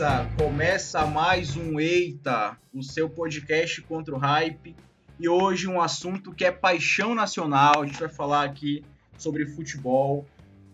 Beleza? Começa mais um Eita, o seu podcast contra o hype. E hoje um assunto que é paixão nacional. A gente vai falar aqui sobre futebol.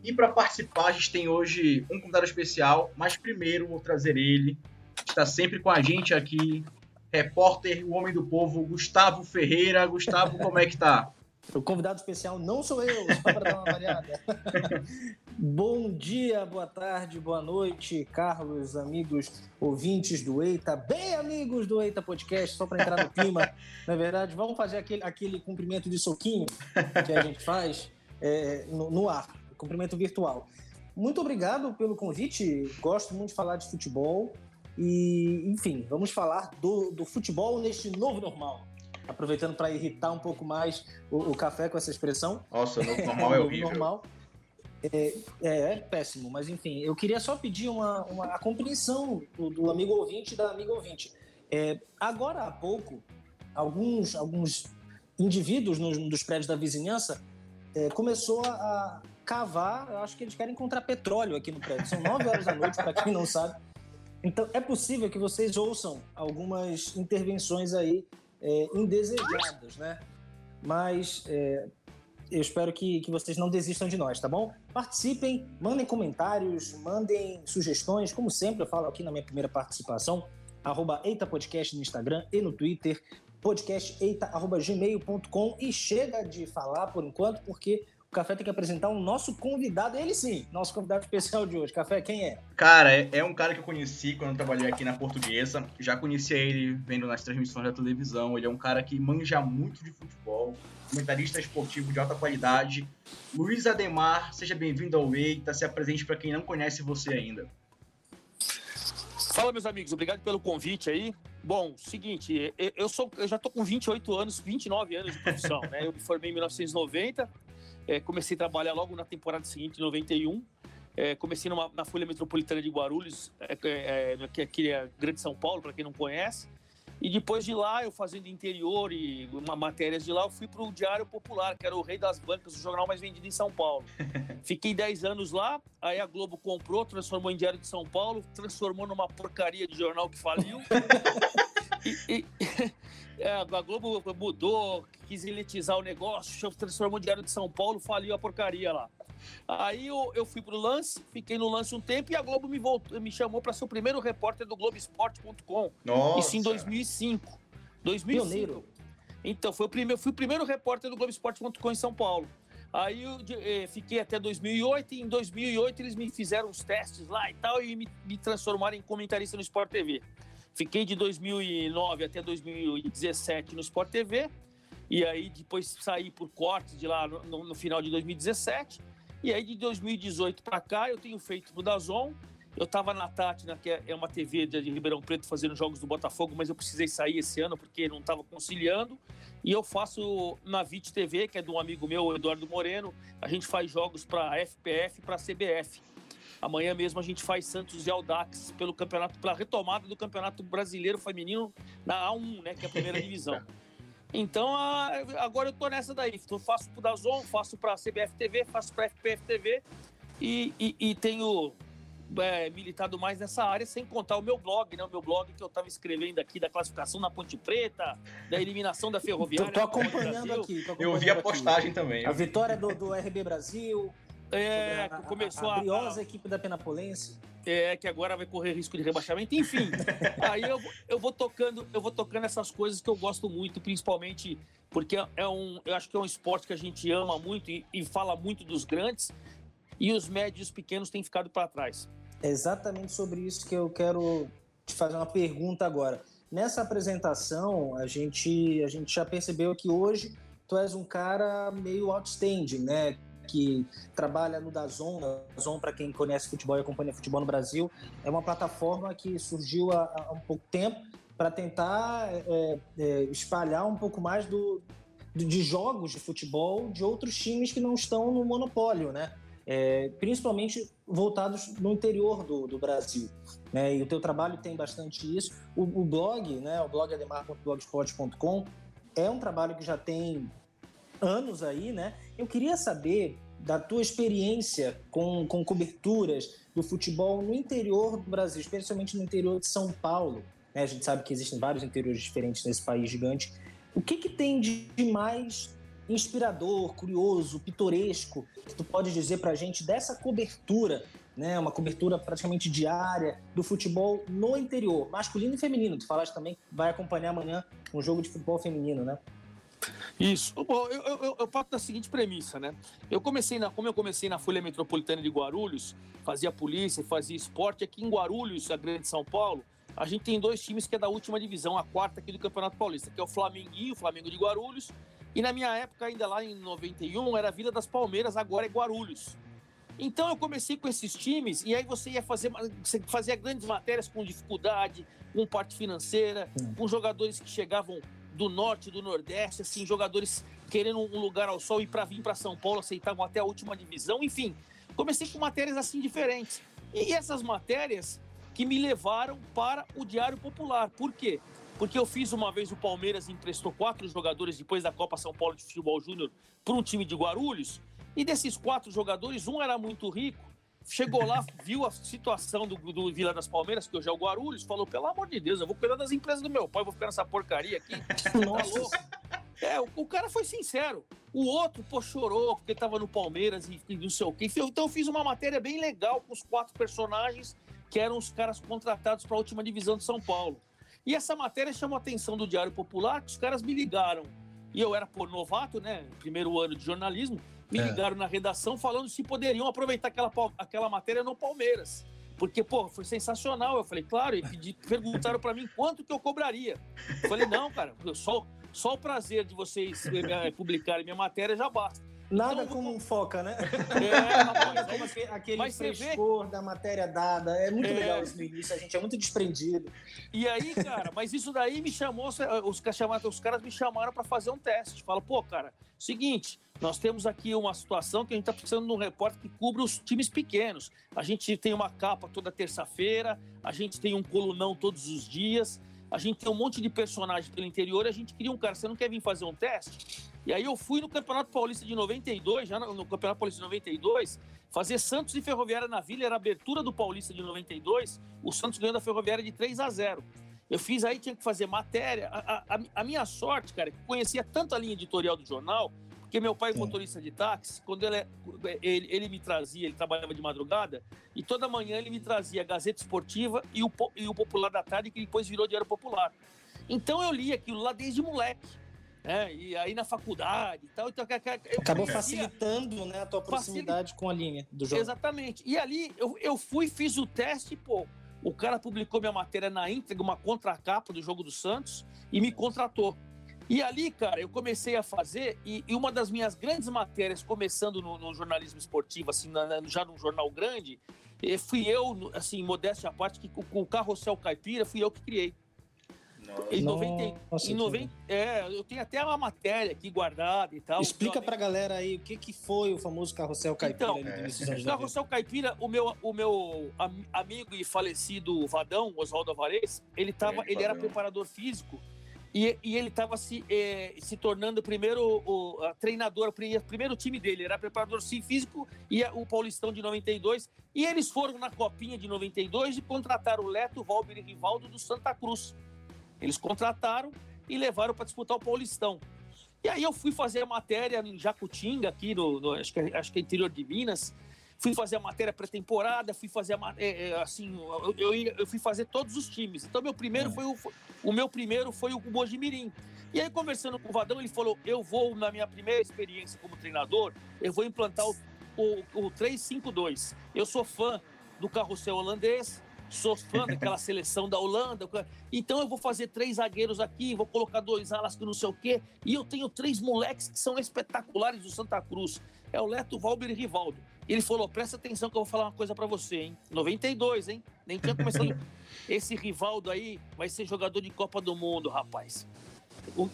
E para participar, a gente tem hoje um convidado especial, mas primeiro vou trazer ele. Está sempre com a gente aqui, repórter, o homem do povo, Gustavo Ferreira. Gustavo, como é que tá? O convidado especial não sou eu, só para dar uma variada. Bom dia, boa tarde, boa noite, Carlos, amigos ouvintes do Eita, bem amigos do Eita Podcast, só para entrar no clima, na é verdade, vamos fazer aquele, aquele cumprimento de soquinho que a gente faz é, no, no ar, cumprimento virtual. Muito obrigado pelo convite, gosto muito de falar de futebol e, enfim, vamos falar do, do futebol neste novo normal aproveitando para irritar um pouco mais o, o, café com essa expressão. Nossa, normal é horrível. normal. É, é, é, péssimo, mas enfim, eu queria só pedir uma, uma a compreensão do, do amigo ouvinte e da amiga ouvinte. É, agora há pouco, alguns, alguns indivíduos nos, dos prédios da vizinhança é, começou a, cavar, eu acho que eles querem encontrar petróleo aqui no prédio. São 9 horas da noite, para quem não sabe. Então, é possível que vocês ouçam algumas intervenções aí é, indesejadas, né? Mas é, eu espero que, que vocês não desistam de nós, tá bom? Participem, mandem comentários, mandem sugestões, como sempre eu falo aqui na minha primeira participação, arroba Eita Podcast no Instagram e no Twitter, podcasteita.gmail.com e chega de falar por enquanto, porque Café tem que apresentar o nosso convidado, ele sim, nosso convidado especial de hoje. Café, quem é? Cara, é, é um cara que eu conheci quando eu trabalhei aqui na Portuguesa. Já conhecia ele vendo nas transmissões da televisão. Ele é um cara que manja muito de futebol, comentarista esportivo de alta qualidade. Luiz Ademar, seja bem-vindo ao Eita, se apresente para quem não conhece você ainda. Fala, meus amigos, obrigado pelo convite aí. Bom, seguinte, eu, sou, eu já tô com 28 anos, 29 anos de profissão, né? Eu me formei em 1990, é, comecei a trabalhar logo na temporada seguinte, em 91. É, comecei numa, na Folha Metropolitana de Guarulhos, é, é, é que é Grande São Paulo, para quem não conhece. E depois de lá, eu fazendo interior e uma matérias de lá, eu fui para o Diário Popular, que era o rei das bancas, o jornal mais vendido em São Paulo. Fiquei 10 anos lá, aí a Globo comprou, transformou em Diário de São Paulo, transformou numa porcaria de jornal que faliu. e, e, é, a Globo mudou, quis elitizar o negócio, transformou o Diário de São Paulo, faliu a porcaria lá. Aí eu, eu fui pro lance, fiquei no lance um tempo e a Globo me, voltou, me chamou para ser o primeiro repórter do Globoesporte.com. Isso em 2005. 2005. Pioneiro. Então, foi o primeiro, fui o primeiro repórter do Globoesporte.com em São Paulo. Aí eu eh, fiquei até 2008 e em 2008 eles me fizeram os testes lá e tal e me, me transformaram em comentarista no Sport TV. Fiquei de 2009 até 2017 no Sport TV. E aí depois saí por cortes de lá no, no final de 2017. E aí de 2018 para cá eu tenho feito pro Dazon. Eu estava na Tati, que é uma TV de Ribeirão Preto, fazendo jogos do Botafogo, mas eu precisei sair esse ano porque não estava conciliando. E eu faço na VIT TV, que é de um amigo meu, Eduardo Moreno. A gente faz jogos para FPF e para CBF. Amanhã mesmo a gente faz Santos e Aldax pelo campeonato, pela retomada do Campeonato Brasileiro Feminino na A1, né, que é a primeira divisão. Então, agora eu tô nessa daí. Eu faço pro Dazon, faço pra CBF TV, faço pra FPF TV e, e, e tenho é, militado mais nessa área, sem contar o meu blog, né? O meu blog que eu estava escrevendo aqui da classificação na Ponte Preta, da eliminação da Ferroviária. Tô, tô acompanhando aqui. Tô acompanhando eu vi a postagem aqui. também. A vitória do, do RB Brasil, é, a, começou a. A briosa a, equipe da Penapolense. É, que agora vai correr risco de rebaixamento. Enfim, aí eu, eu, vou tocando, eu vou tocando essas coisas que eu gosto muito, principalmente porque é um, eu acho que é um esporte que a gente ama muito e, e fala muito dos grandes, e os médios pequenos têm ficado para trás. É exatamente sobre isso que eu quero te fazer uma pergunta agora. Nessa apresentação, a gente, a gente já percebeu que hoje tu és um cara meio outstanding, né? Que trabalha no Dazon. Dazon, para quem conhece futebol e acompanha futebol no Brasil, é uma plataforma que surgiu há, há um pouco tempo para tentar é, é, espalhar um pouco mais do, de jogos de futebol de outros times que não estão no monopólio, né? É, principalmente voltados no interior do, do Brasil. Né? E o teu trabalho tem bastante isso. O, o blog, né, o blog ademar.blogspot.com, é um trabalho que já tem anos aí, né? Eu queria saber da tua experiência com, com coberturas do futebol no interior do Brasil, especialmente no interior de São Paulo. Né? A gente sabe que existem vários interiores diferentes nesse país gigante. O que, que tem de mais inspirador, curioso, pitoresco que tu pode dizer para a gente dessa cobertura, né? Uma cobertura praticamente diária do futebol no interior, masculino e feminino. Tu falaste também vai acompanhar amanhã um jogo de futebol feminino, né? Isso. Bom, eu, eu, eu parto da seguinte premissa, né? Eu comecei na, como eu comecei na Folha Metropolitana de Guarulhos, fazia polícia, fazia esporte aqui em Guarulhos, a Grande São Paulo. A gente tem dois times que é da última divisão, a quarta aqui do Campeonato Paulista, que é o Flamenguinho, o Flamengo de Guarulhos, e na minha época, ainda lá em 91, era Vila das Palmeiras, agora é Guarulhos. Então eu comecei com esses times e aí você ia fazer, você fazia grandes matérias com dificuldade, com parte financeira, com jogadores que chegavam do norte, do nordeste, assim, jogadores querendo um lugar ao sol e para vir para São Paulo aceitavam até a última divisão, enfim. Comecei com matérias assim diferentes. E essas matérias que me levaram para o Diário Popular. Por quê? Porque eu fiz uma vez o Palmeiras emprestou quatro jogadores depois da Copa São Paulo de Futebol Júnior para um time de Guarulhos. E desses quatro jogadores, um era muito rico, chegou lá, viu a situação do, do Vila das Palmeiras, que hoje é o Guarulhos, falou: pelo amor de Deus, eu vou cuidar das empresas do meu pai, vou ficar nessa porcaria aqui. Nossa. É, o, o, cara foi sincero. O outro, pô, chorou porque estava no Palmeiras e, e não sei o quê. Então eu fiz uma matéria bem legal com os quatro personagens que eram os caras contratados para a última divisão de São Paulo. E essa matéria chamou a atenção do Diário Popular, que os caras me ligaram. E eu era, pô, novato, né? Primeiro ano de jornalismo me é. ligaram na redação falando se poderiam aproveitar aquela, aquela matéria no Palmeiras. Porque, pô, foi sensacional. Eu falei, claro, e pedi, perguntaram para mim quanto que eu cobraria. Eu falei, não, cara, só, só o prazer de vocês eh, publicarem minha matéria já basta. Nada então, como um foca, né? É, rapaz, aquele, aquele frescor vê... da matéria dada. É muito é... legal isso no início, a gente é muito desprendido. E aí, cara, mas isso daí me chamou, os, os caras me chamaram para fazer um teste. Fala, pô, cara, seguinte, nós temos aqui uma situação que a gente está precisando de um repórter que cubra os times pequenos. A gente tem uma capa toda terça-feira, a gente tem um colunão todos os dias, a gente tem um monte de personagens pelo interior a gente queria um cara. Você não quer vir fazer um teste? E aí eu fui no Campeonato Paulista de 92, já no Campeonato Paulista de 92, fazer Santos e Ferroviária na Vila, era abertura do Paulista de 92, o Santos ganhou da Ferroviária de 3 a 0. Eu fiz aí, tinha que fazer matéria. A, a, a minha sorte, cara, que conhecia tanto a linha editorial do jornal, porque meu pai é motorista de táxi, quando ele, ele, ele, me trazia, ele trabalhava de madrugada, e toda manhã ele me trazia a Gazeta Esportiva e o, e o Popular da Tarde, que depois virou Diário Popular. Então eu li aquilo lá desde moleque. É, e aí na faculdade e tal. Então, Acabou facilitando né, a tua proximidade Facil... com a linha do jogo. Exatamente. E ali eu, eu fui, fiz o teste, pô. O cara publicou minha matéria na íntegra, uma contracapa do jogo do Santos, e me contratou. E ali, cara, eu comecei a fazer, e, e uma das minhas grandes matérias, começando no, no jornalismo esportivo, assim, na, já num jornal grande, eh, fui eu, assim, modéstia à parte, que com o Carrossel Caipira, fui eu que criei. Em 90, Nossa, em 90 é, eu tenho até uma matéria aqui guardada e tal. Explica pra galera aí o que, que foi o famoso Carrossel Caipira. Então, é. Carrossel Caipira, o meu, o meu amigo e falecido Vadão, Oswaldo Alvarez, ele, tava, é, ele era preparador físico e, e ele estava se, eh, se tornando o primeiro o, a treinador, o primeiro time dele, era preparador físico e o Paulistão de 92. E eles foram na Copinha de 92 e contrataram o Leto, Valber e Rivaldo do Santa Cruz. Eles contrataram e levaram para disputar o Paulistão. E aí eu fui fazer a matéria em Jacutinga, aqui no, no acho, que, é, acho que é interior de Minas. Fui fazer a matéria pré-temporada, fui fazer a, é, é, assim, eu, eu, eu, fui fazer todos os times. Então meu primeiro é. foi o, o meu primeiro foi o Mojimirim. E aí conversando com o Vadão, ele falou: "Eu vou na minha primeira experiência como treinador, eu vou implantar o, o, o 352. Eu sou fã do carrossel holandês, sou fã daquela seleção da Holanda. Então eu vou fazer três zagueiros aqui, vou colocar dois alas que não sei o quê. E eu tenho três moleques que são espetaculares do Santa Cruz. É o Leto, Valber e Rivaldo. E ele falou: presta atenção que eu vou falar uma coisa para você, hein? 92, hein? Nem tinha começado. esse Rivaldo aí vai ser jogador de Copa do Mundo, rapaz.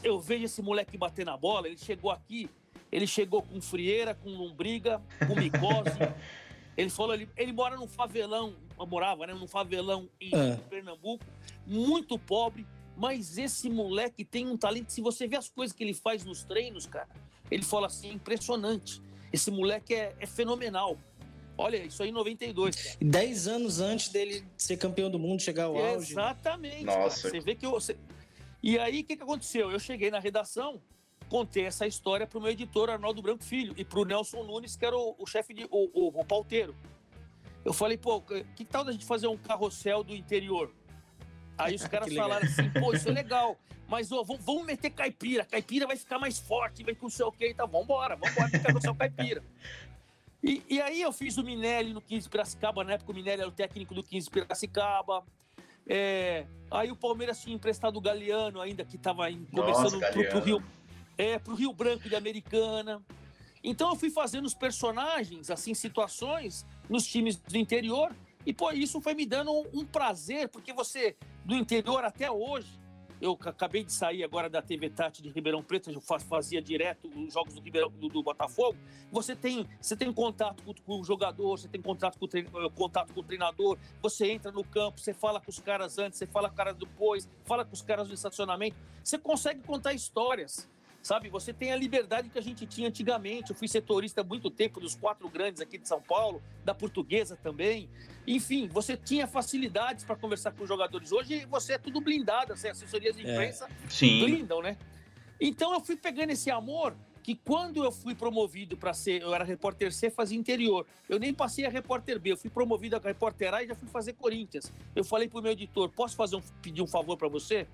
Eu vejo esse moleque bater na bola, ele chegou aqui, ele chegou com frieira, com lombriga, com micose. Ele falou, ele, ele mora num favelão, morava, né, num favelão em, é. Pernambuco, muito pobre, mas esse moleque tem um talento. Se você vê as coisas que ele faz nos treinos, cara, ele fala assim, é impressionante. Esse moleque é, é fenomenal. Olha, isso aí em 92. Dez anos antes dele ser campeão do mundo, chegar ao auge. Exatamente. Nossa. Você vê que eu. Você... E aí, o que, que aconteceu? Eu cheguei na redação, contei essa história para o meu editor, Arnaldo Branco Filho, e para o Nelson Nunes, que era o, o chefe de. O, o, o pauteiro. Eu falei, pô, que tal da gente fazer um carrossel do interior? Aí os caras falaram assim, pô, isso é legal. Mas ó, vamos, vamos meter caipira. Caipira vai ficar mais forte, vai com o seu quê. Então, vambora, vambora ficar com o seu caipira. E, e, aí eu fiz o Minelli no 15 Piracicaba, na época o Minelli era o técnico do 15 Piracicaba. É, aí o Palmeiras tinha emprestado o Galeano ainda, que estava começando Nossa, pro, pro, Rio, é, pro Rio Branco de Americana. Então eu fui fazendo os personagens, assim, situações nos times do interior. E, pô, isso foi me dando um, um prazer, porque você, do interior até hoje, eu acabei de sair agora da TV Tati de Ribeirão Preto, eu fazia direto os jogos do, Ribeirão, do, do Botafogo. Você tem, você tem contato com, com, o jogador, você tem contato com, eh, contato com o treinador, você entra no campo, você fala com os caras antes, você fala com os caras depois, fala com os caras no estacionamento. Você consegue contar histórias sabe? Você tem a liberdade que a gente tinha antigamente. Eu fui setorista há muito tempo dos quatro grandes aqui de São Paulo, da Portuguesa também. Enfim, você tinha facilidades para conversar com os jogadores. Hoje você é tudo blindado, assim, assessorias de é. imprensa é. blindam, né? Então eu fui pegando esse amor que quando eu fui promovido para ser, eu era repórter C, fazia interior. Eu nem passei a repórter B, eu fui promovido a repórter A e já fui fazer Corinthians. Eu falei pro meu editor, posso fazer um, pedir um favor para você?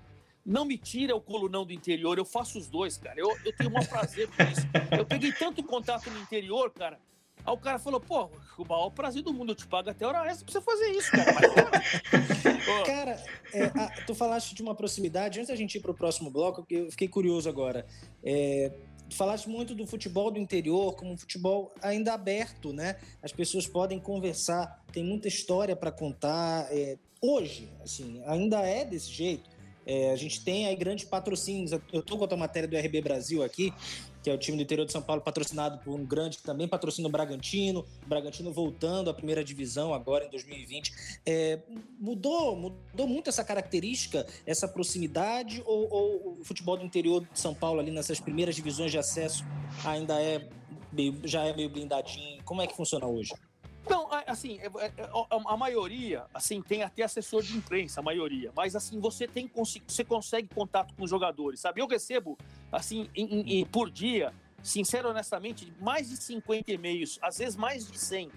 Não me tira o colunão do interior, eu faço os dois, cara. Eu, eu tenho o maior prazer por isso. Eu peguei tanto contato no interior, cara, Aí o cara falou, pô, o maior prazer do mundo, eu te pago até hora extra pra você fazer isso, cara. Mas, cara, é, a, tu falaste de uma proximidade, antes da gente ir pro próximo bloco, eu fiquei curioso agora. É, tu falaste muito do futebol do interior como um futebol ainda aberto, né? As pessoas podem conversar, tem muita história para contar. É, hoje, assim, ainda é desse jeito. É, a gente tem aí grandes patrocínios. Eu estou com a matéria do RB Brasil aqui, que é o time do interior de São Paulo, patrocinado por um grande que também patrocina o Bragantino. O Bragantino voltando à primeira divisão agora em 2020. É, mudou, mudou muito essa característica, essa proximidade, ou, ou, o futebol do interior de São Paulo, ali nessas primeiras divisões de acesso, ainda é já é meio blindadinho? Como é que funciona hoje? Não, assim, é, é, a maioria, assim, tem até assessor de imprensa, a maioria. Mas, assim, você tem você consegue contato com os jogadores, sabe? Eu recebo, assim, em, em, por dia, sincero, honestamente, mais de 50 e-mails, às vezes mais de 100,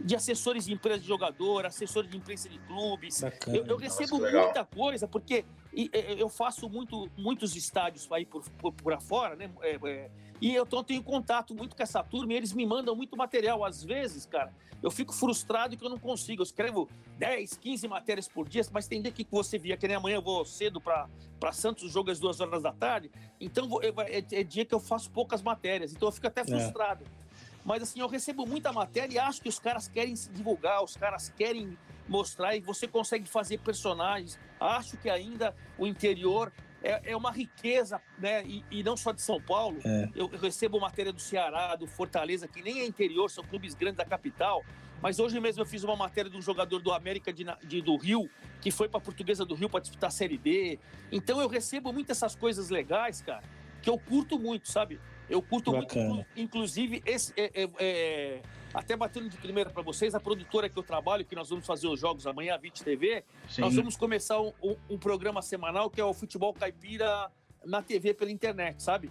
de assessores de imprensa de jogador, assessores de imprensa de clubes. Bacana. Eu, eu recebo Nossa, muita coisa, porque eu faço muito, muitos estádios aí por, por, por afora, né? É, é, e eu tenho contato muito com essa turma e eles me mandam muito material. Às vezes, cara, eu fico frustrado que eu não consigo. Eu escrevo 10, 15 matérias por dia, mas tem dia que você via que nem amanhã eu vou cedo para Santos, o jogo às duas horas da tarde. Então é, é, dia que eu faço poucas matérias. Então eu fico até é. frustrado. É. Mas assim, eu recebo muita matéria e acho que os caras querem se divulgar, os caras querem mostrar e você consegue fazer personagens. Acho que ainda o interior é, é uma riqueza, né? E, e, não só de São Paulo. É. Eu, eu, recebo matéria do Ceará, do Fortaleza, que nem é interior, são clubes grandes da capital. Mas hoje mesmo eu fiz uma matéria de um jogador do América de, de do Rio, que foi para a Portuguesa do Rio para disputar a Série D. Então eu recebo muitas essas coisas legais, cara, que eu curto muito, sabe? Eu curto Bacana. muito, inclusive, esse, é, é, é, até batendo de primeira para vocês, a produtora que eu trabalho, que nós vamos fazer os jogos amanhã, a VIT TV, Sim. nós vamos começar um, um, um, programa semanal que é o Futebol Caipira na TV pela internet, sabe?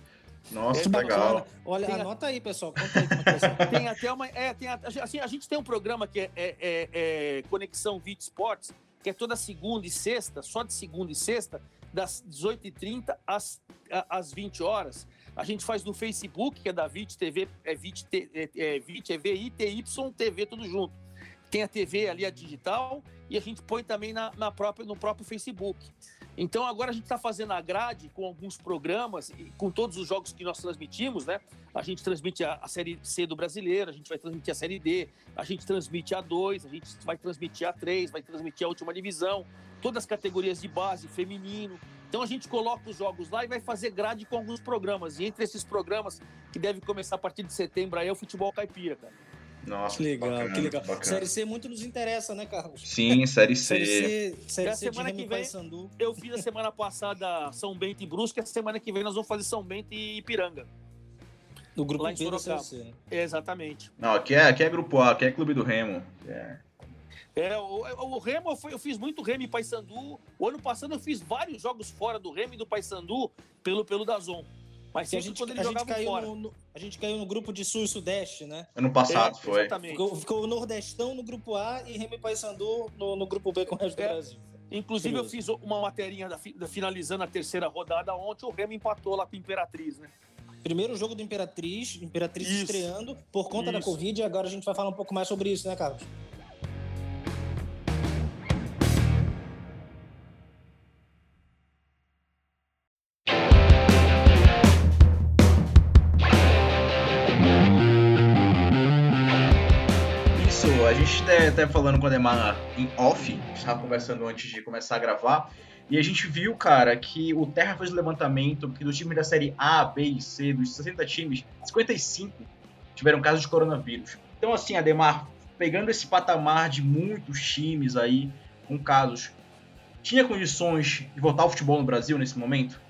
Nossa, é, legal. Olha, olha anota aí, pessoal. Conta aí como é que Tem até uma. É, tem, assim, a gente tem um programa que é, é, é, é Conexão VIT Sports, que é toda segunda e sexta, só de segunda e sexta, das 18h30 às, às 20 horas. A gente faz no Facebook, que é da VIT TV, é VIT, é, é, VIT, é VITY TV, tudo junto. Tem a TV ali, a digital, e a gente põe também na, na própria, no próprio Facebook. Então agora a gente está fazendo a grade com alguns programas, com todos os jogos que nós transmitimos, né? A gente transmite a, a, Série C do Brasileiro, a gente vai transmitir a Série D, a gente transmite a 2, a gente vai transmitir a 3, vai transmitir a última divisão, todas as categorias de base, feminino. Então a gente coloca os jogos lá e vai fazer grade com alguns programas. E entre esses programas, que deve começar a partir de setembro, aí é o futebol caipira, cara. Nossa, que legal, bacana, que legal. Bacana. Série C muito nos interessa, né, Carlos? Sim, Série C. série C, série C semana que vem, eu fiz a semana passada São Bento e Brusque, essa semana que vem nós vamos fazer São Bento e Ipiranga. No grupo lá B da Sorocaba. Série C, né? Exatamente. Não, aqui é, aqui é grupo A, aqui é clube do Remo. É. É, o, o Remo, eu, fui- eu fiz muito Remo e Paysandu. O ano passado eu fiz vários jogos fora do Remo e do Paysandu pelo, pelo Dazon. Mas a gente, quando a, gente jogavam caiu fora. no, no- a gente caiu no grupo de Sul e Sudeste, né? Ano passado É, foi. Exatamente. Ficou, ficou o Nordestão no grupo A e Remy Paysandu no, no grupo B com o resto É. do Brasil. Inclusive, eu fiz uma materinha da, da- finalizando a terceira rodada ontem. O Remo empatou lá com a Imperatriz, né? Primeiro jogo do Imperatriz, Imperatriz Isso. estreando por conta da Isso. Covid. E agora a gente vai falar um pouco mais sobre isso, né, Carlos? Gente até, até falando com a Demar em off, estava conversando antes de começar a gravar, e a gente viu, cara, que o Terra fez o levantamento que dos times da série A, B e C, dos 60 times, 55 tiveram casos de coronavírus. Então, assim, Ademar, pegando esse patamar de muitos times aí com casos, tinha condições de voltar ao futebol no Brasil nesse momento?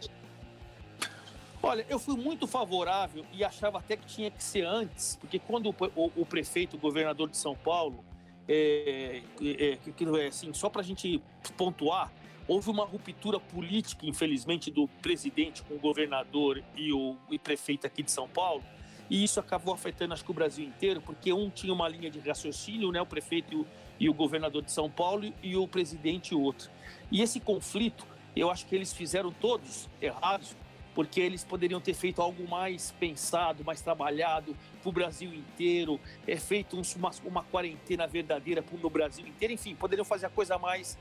Olha, eu fui muito favorável e achava até que tinha que ser antes, porque quando o, o- o prefeito, o governador de São Paulo, é, é, é assim, só para a gente pontuar, houve uma ruptura política, infelizmente, do presidente com o governador e o e prefeito aqui de São Paulo, e isso acabou afetando, acho que o Brasil inteiro, porque um tinha uma linha de raciocínio, né, o prefeito e o, e o governador de São Paulo, e o presidente outro. E esse conflito, eu acho que eles fizeram todos errados, porque eles poderiam ter feito algo mais pensado, mais trabalhado para o Brasil inteiro, é feito uns- uma, uma quarentena verdadeira para o Brasil inteiro, enfim, poderiam fazer a coisa mais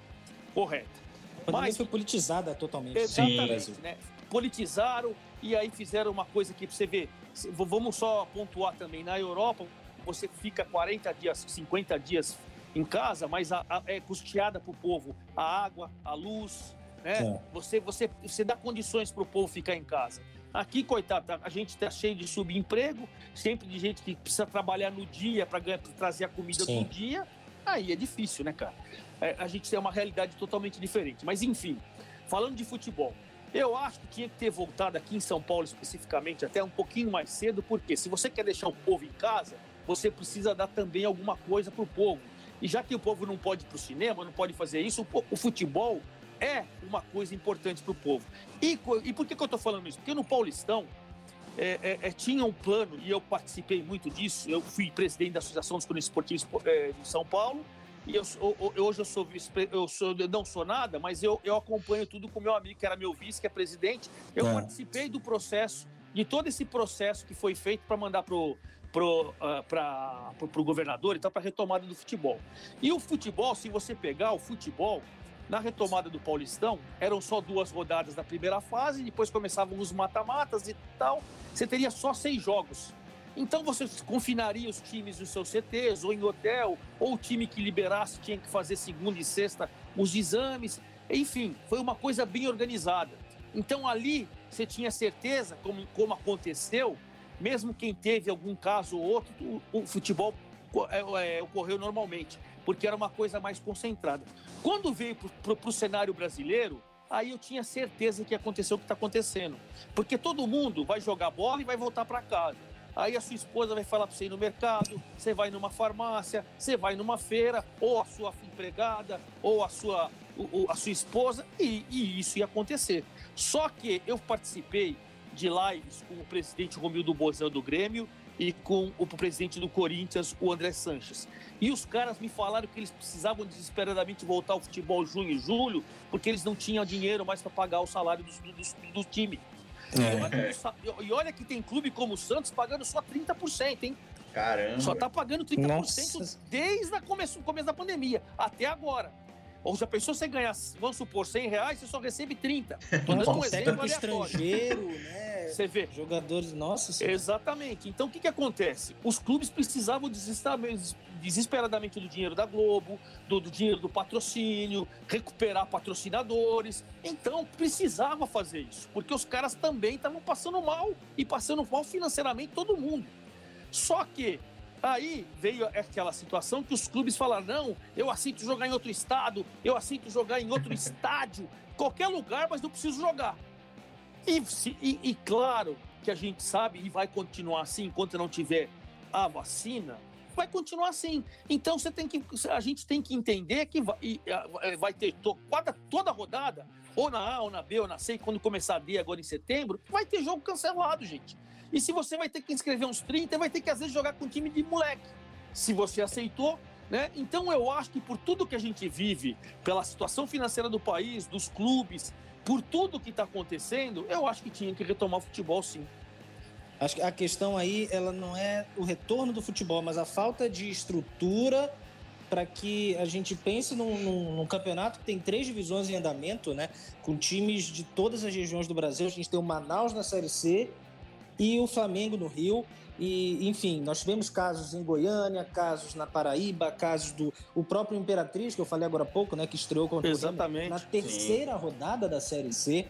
correta. A Mas- foi politizada totalmente. Exatamente, né? Politizaram e aí fizeram uma coisa que você vê. Vamos só pontuar também. Na Europa, você fica 40 dias, 50 dias em casa, mas a- a- é custeada para o povo a água, a luz, né? Você, você, você dá condições para o povo ficar em casa. Aqui, coitado, tá- a gente está cheio de subemprego, sempre de gente que precisa trabalhar no dia para trazer a comida Sim. do dia. Aí é difícil, né, cara? É, a gente tem uma realidade totalmente diferente. Mas, enfim, falando de futebol, eu acho que tinha que ter voltado aqui em São Paulo especificamente até um pouquinho mais cedo, porque se você quer deixar o povo em casa, você precisa dar também alguma coisa para o povo. E já que o povo não pode ir para o cinema, não pode fazer isso, o futebol é uma coisa importante para o povo. E, e por que, que eu estou falando isso? Porque no Paulistão é, é, é, tinha um plano, e eu participei muito disso, eu fui presidente da Associação dos Cronistas Esportivos é, de São Paulo, e eu, o- hoje eu sou vice, eu sou, eu não sou nada, mas eu, eu acompanho tudo com meu amigo, que era meu vice, que é presidente. Eu É. participei do processo, de todo esse processo que foi feito para mandar pro pro, pra- pro, pro governador e tal, para retomada do futebol. E o futebol, se você pegar o futebol, na retomada do Paulistão, eram só duas rodadas da primeira fase, depois começavam os mata-matas e tal. Você teria só seis jogos. Então você confinaria os times nos seus CTs ou em hotel, ou o time que liberasse tinha que fazer segunda e sexta os exames. Enfim, foi uma coisa bem organizada. Então ali você tinha certeza, como, como aconteceu, mesmo quem teve algum caso ou outro, o, o futebol é, é, ocorreu normalmente, porque era uma coisa mais concentrada. Quando veio para o cenário brasileiro, aí eu tinha certeza que aconteceu o que está acontecendo. Porque todo mundo vai jogar bola e vai voltar para casa. Aí a sua esposa vai falar para você ir no mercado, você vai numa farmácia, você vai numa feira, ou a sua empregada, ou a sua, o- o- a sua esposa, e, e isso ia acontecer. Só que eu participei de lives com o presidente Romildo Bozão do Grêmio e com o presidente do Corinthians, o André Sanches. E os caras me falaram que eles precisavam desesperadamente voltar ao futebol junho e julho, porque eles não tinham dinheiro mais para pagar o salário do, do, do time. É. E olha que tem clube como o Santos pagando só 30%, hein? Caramba. Só tá pagando 30% Nossa. desde o começo, começo da pandemia até agora. Ou já pensou você ganhar, vamos supor, 100 reais, você só recebe 30. Tô dando um exemplo aleatório. estrangeiro, né? Você vê. Jogadores, senhora. Exatamente. Então o que, que acontece? Os clubes precisavam desesperadamente do dinheiro da Globo, do, do dinheiro do patrocínio, recuperar patrocinadores. Então precisava fazer isso, porque os caras também estavam passando mal e passando mal financeiramente todo mundo. Só que aí veio aquela situação que os clubes falaram: não, eu aceito jogar em outro estado, eu aceito jogar em outro estádio, qualquer lugar, mas não preciso jogar. E, e- e, claro, que a gente sabe e vai continuar assim enquanto não tiver a vacina, vai continuar assim. Então você tem que, a gente tem que entender que vai, vai ter toda, toda rodada, ou na A, ou na B, ou na C, quando começar a D agora em setembro, vai ter jogo cancelado, gente. E se você vai ter que inscrever uns 30, vai ter que às vezes jogar com time de moleque. Se você aceitou, né? Então eu acho que por tudo que a gente vive, pela situação financeira do país, dos clubes, por tudo que está acontecendo, eu acho que tinha que retomar o futebol sim. Acho que a questão aí ela não é o retorno do futebol, mas a falta de estrutura para que a gente pense num, num, num, campeonato que tem três divisões em andamento, né? Com times de todas as regiões do Brasil. A gente tem o Manaus na Série C e o Flamengo no Rio. E, enfim, nós tivemos casos em Goiânia, casos na Paraíba, casos do o próprio Imperatriz, que eu falei agora há pouco, né, que estreou contra Exatamente. o na terceira Sim. rodada da Série C.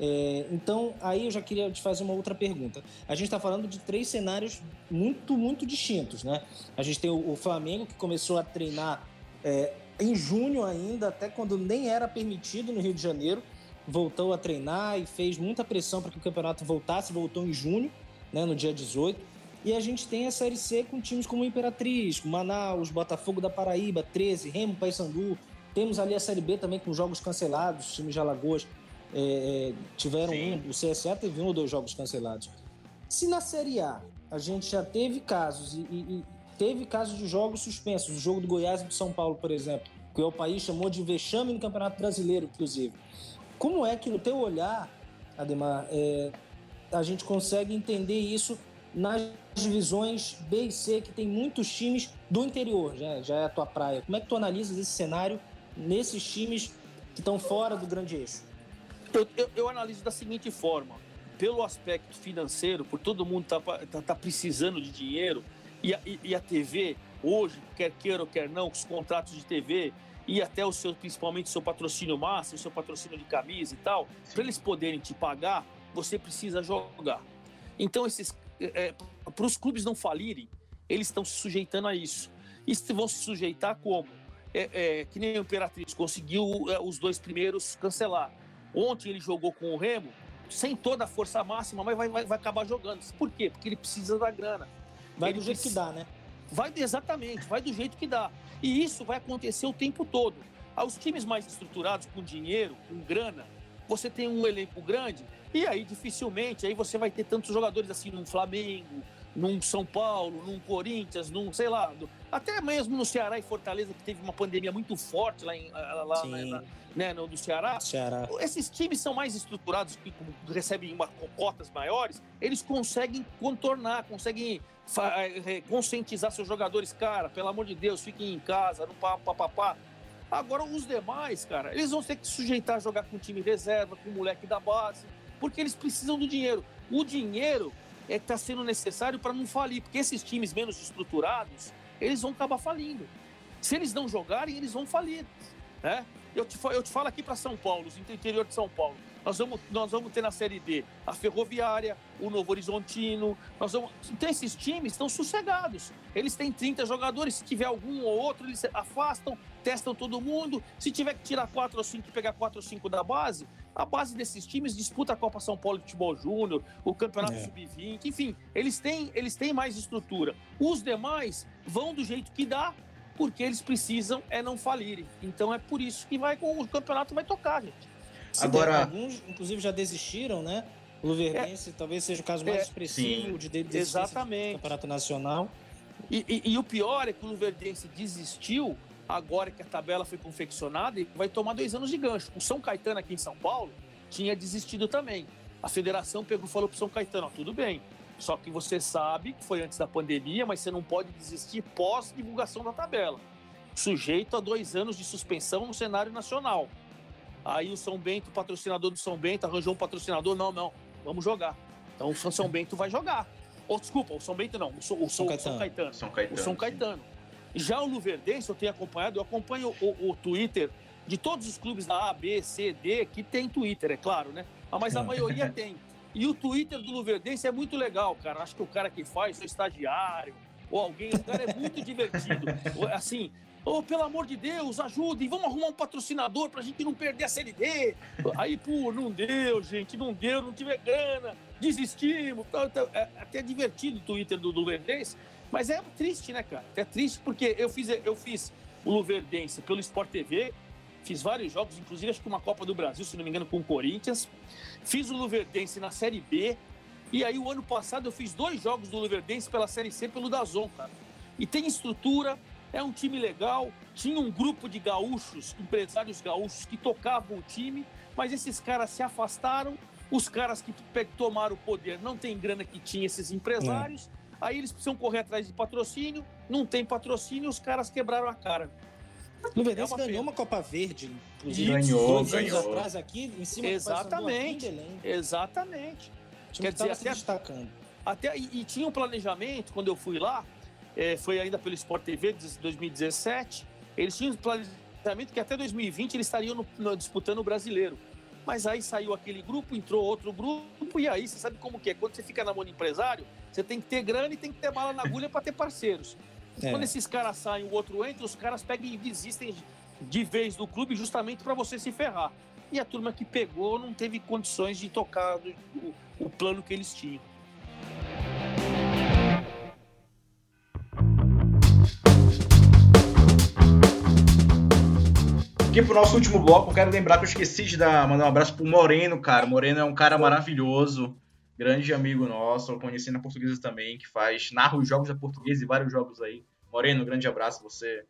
É, então, aí eu já queria te fazer uma outra pergunta. A gente está falando de três cenários muito, muito distintos, né? A gente tem o, o Flamengo, que começou a treinar é, em junho ainda, até quando nem era permitido no Rio de Janeiro, voltou a treinar e fez muita pressão para que o campeonato voltasse, voltou em junho, né, no dia 18. E a gente tem a Série C com times como Imperatriz, Manaus, Botafogo da Paraíba, 13, Remo, Paysandu. Temos ali a Série B também com jogos cancelados, times de Alagoas é, é tiveram Sim. um, o CSA teve um ou dois jogos cancelados. Se na Série A a gente já teve casos e, e, e teve casos de jogos suspensos, o jogo do Goiás e do São Paulo, por exemplo, que o país chamou de vexame no Campeonato Brasileiro, inclusive. Como é que no teu olhar, Ademar, é, a gente consegue entender isso nas divisões B e C, que tem muitos times do interior, já, já é a tua praia. Como é que tu analisas esse cenário nesses times que estão fora do grande eixo? Eu, eu, eu analiso da seguinte forma: pelo aspecto financeiro, por todo mundo tá, tá, tá precisando de dinheiro, e a, e, a TV, hoje, quer queira ou quer não, os contratos de TV e até o seu, principalmente o seu patrocínio máximo, o seu patrocínio de camisa e tal, para eles poderem te pagar, você precisa jogar. Então, esses é, para os clubes não falirem, eles estão se sujeitando a isso. E vão se sujeitar como? É, é, que nem o Imperatriz conseguiu é, os dois primeiros cancelar. Ontem ele jogou com o Remo, sem toda a força máxima, mas vai, vai, vai acabar jogando. Por quê? Porque ele precisa da grana. Vai ele do jeito que dá, né? Vai exatamente, vai do jeito que dá. E isso vai acontecer o tempo todo. Aos times mais estruturados, com dinheiro, com grana, você tem um elenco grande, e aí dificilmente aí você vai ter tantos jogadores assim num Flamengo, num São Paulo, num Corinthians, num, sei lá, até mesmo no Ceará e Fortaleza, que teve uma pandemia muito forte lá, em, lá na, né, no do Ceará. Ceará. Esses times são mais estruturados, que recebem uma, cotas maiores, eles conseguem contornar, conseguem conscientizar seus jogadores, cara, pelo amor de Deus, fiquem em casa, não papapá. Agora, os demais, cara, eles vão ter que sujeitar a jogar com time reserva, com o moleque da base, porque eles precisam do dinheiro. O dinheiro é está sendo necessário para não falir, porque esses times menos estruturados, eles vão acabar falindo. Se eles não jogarem, eles vão falir. Né? Eu, te, eu te falo aqui para São Paulo, no interior de São Paulo. Nós vamos, nós vamos ter na Série D a Ferroviária, o Novo Horizontino. Nós vamos... Então, esses times estão sossegados. Eles têm 30 jogadores. Se tiver algum ou outro, eles afastam, testam todo mundo. Se tiver que tirar 4 ou 5 e pegar 4 ou 5 da base, a base desses times disputa a Copa São Paulo de Futebol Júnior, o Campeonato é. Sub-20, enfim, eles têm, eles têm mais estrutura. Os demais vão do jeito que dá, porque eles precisam é não falirem. Então é por isso que vai com o campeonato vai tocar, gente. Agora, alguns inclusive já desistiram, né? O Luverdense é, talvez seja o caso mais é, expressivo sim, de desistir exatamente. do campeonato nacional. E, e, e, o pior é que o Luverdense desistiu agora que a tabela foi confeccionada, e vai tomar dois anos de gancho. O São Caetano aqui em São Paulo tinha desistido também. A federação pegou e falou para o São Caetano: ó, tudo bem, só que você sabe que foi antes da pandemia, mas você não pode desistir pós divulgação da tabela. Sujeito a dois anos de suspensão no cenário nacional. Aí o São Bento, o patrocinador do São Bento, arranjou um patrocinador: não, não, vamos jogar. Então o São Bento vai jogar. Ou, desculpa, o São Bento não, o, São, o São, Caetano. São Caetano. São Caetano. O São Caetano. Já o Luverdense, eu tenho acompanhado, eu acompanho o, o, Twitter de todos os clubes da A, B, C, D, que tem Twitter, é claro, né? Ah, mas a maioria tem. E o Twitter do Luverdense é muito legal, cara. Acho que o cara que faz, o estagiário, ou alguém, o cara é muito divertido. Assim, oh, pelo amor de Deus, ajude, vamos arrumar um patrocinador pra gente não perder a Série D. Aí, pô, não deu, gente, não deu, não tive grana. desistimos. Tá, tá, é até divertido o Twitter do Luverdense, mas é triste, né, cara? É triste porque eu fiz, eu fiz o Luverdense pelo Sport TV, fiz vários jogos, inclusive acho que uma Copa do Brasil, se não me engano, com o Corinthians. Fiz o Luverdense na Série B. E aí, o ano passado, eu fiz dois jogos do Luverdense pela Série C pelo Dazon, cara. E tem estrutura, é um time legal, tinha um grupo de gaúchos, empresários gaúchos, que tocavam o time, mas esses caras se afastaram. Os caras que tomaram o poder não tem grana que tinha esses empresários. É. Aí eles precisam correr atrás de patrocínio, não tem patrocínio, os caras quebraram a cara. Luverdense é ganhou uma Copa Verde, inclusive. Ganhou, dois ganhou. anos atrás aqui, em cima Exatamente. Do Exatamente. Quer dizer, até, destacando. Até, e, e, tinha um planejamento, quando eu fui lá, é, foi ainda pelo Sport TV de 2017, eles tinham um planejamento que até 2020 eles estariam no, no, disputando o brasileiro. Mas aí saiu aquele grupo, entrou outro grupo, e aí você sabe como que é. Quando você fica na mão do empresário, você tem que ter grana e tem que ter bala na agulha para ter parceiros. É. Quando esses caras saem, o outro entra, os caras pegam e desistem de vez do clube justamente para você se ferrar. E a turma que pegou não teve condições de tocar o, o plano que eles tinham. Aqui pro nosso último bloco, eu quero lembrar que eu esqueci de dar, mandar um abraço pro Moreno, cara. Moreno é um cara maravilhoso grande amigo nosso, eu conheci na portuguesa também, que faz, narra os jogos da portuguesa e vários jogos aí. Moreno, grande abraço, você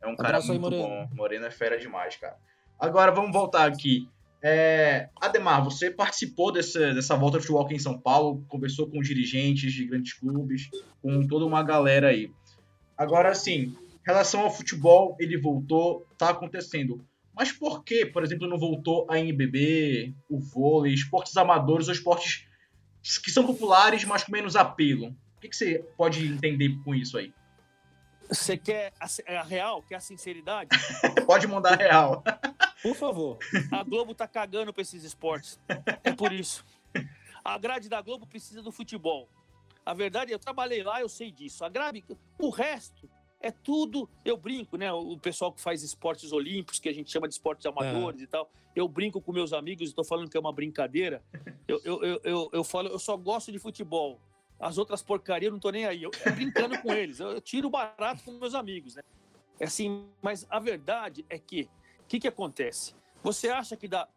é um cara muito Moreno. bom. Moreno é fera demais, cara. Agora vamos voltar aqui. É, Ademar, você participou dessa, dessa volta de futebol aqui em São Paulo, conversou com dirigentes de grandes clubes, com toda uma galera aí. Agora, assim, relação ao futebol, ele voltou, tá acontecendo. Mas por que, por exemplo, não voltou a NBB, o vôlei, esportes amadores ou esportes que são populares, mas com menos apelo. O que, que você pode entender com isso aí? Você quer a, é a, real? Quer a sinceridade? pode mandar a real. Por favor. A Globo tá cagando pra esses esportes. É por isso. A grade da Globo precisa do futebol. A verdade, eu trabalhei lá, eu sei disso. A grade, o resto é tudo. Eu brinco, né? O pessoal que faz esportes olímpicos, que a gente chama de esportes amadores é. e tal. Eu brinco com meus amigos, estou falando que é uma brincadeira. Eu, eu, eu, eu, eu, falo, eu só gosto de futebol. As outras porcarias eu não tô nem aí. Eu, brincando com eles. Eu, eu tiro barato com meus amigos, né? É assim, mas a verdade é que o que, que acontece? Você acha que dá.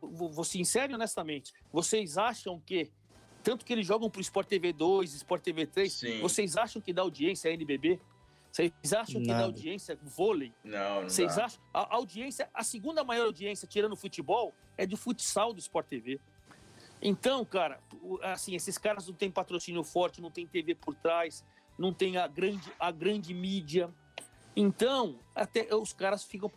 Vou sincero e honestamente, vocês acham que. Tanto que eles jogam pro Sport TV 2, Sport TV 3, Sim. vocês acham que dá audiência a NBB? Vocês acham Nada. que na audiência vôlei? Não, não. Vocês acham? A audiência, a segunda maior audiência, tirando o futebol, é de futsal do Sport TV. Então, cara, assim, esses caras não têm patrocínio forte, não tem TV por trás, não tem a grande, a grande mídia. Então, até os caras ficam,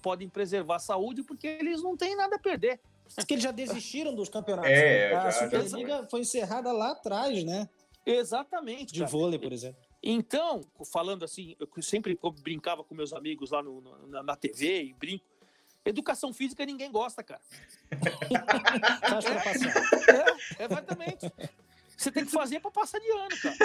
podem preservar a saúde porque eles não têm nada a perder. Porque eles já desistiram dos campeonatos. É, a Superliga foi encerrada lá atrás, né? Exatamente. De cara. vôlei, por exemplo. Então, falando assim, eu sempre brincava com meus amigos lá no, na, na TV e brinco. Educação física ninguém gosta, cara. Pra passar. É, exatamente. Você tem que fazer para passar de ano, cara.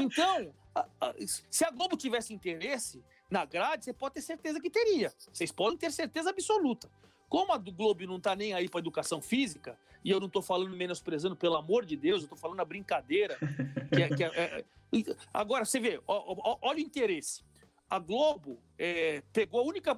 Então, a, a, se a Globo tivesse interesse na grade, você pode ter certeza que teria. Vocês podem ter certeza absoluta. Como a do Globo não tá nem aí para educação física, e eu não tô falando menosprezando, pelo amor de Deus, eu tô falando a brincadeira. Que é, que é, é, Agora, você vê, ó, ó, olha o interesse. A Globo é, pegou a única.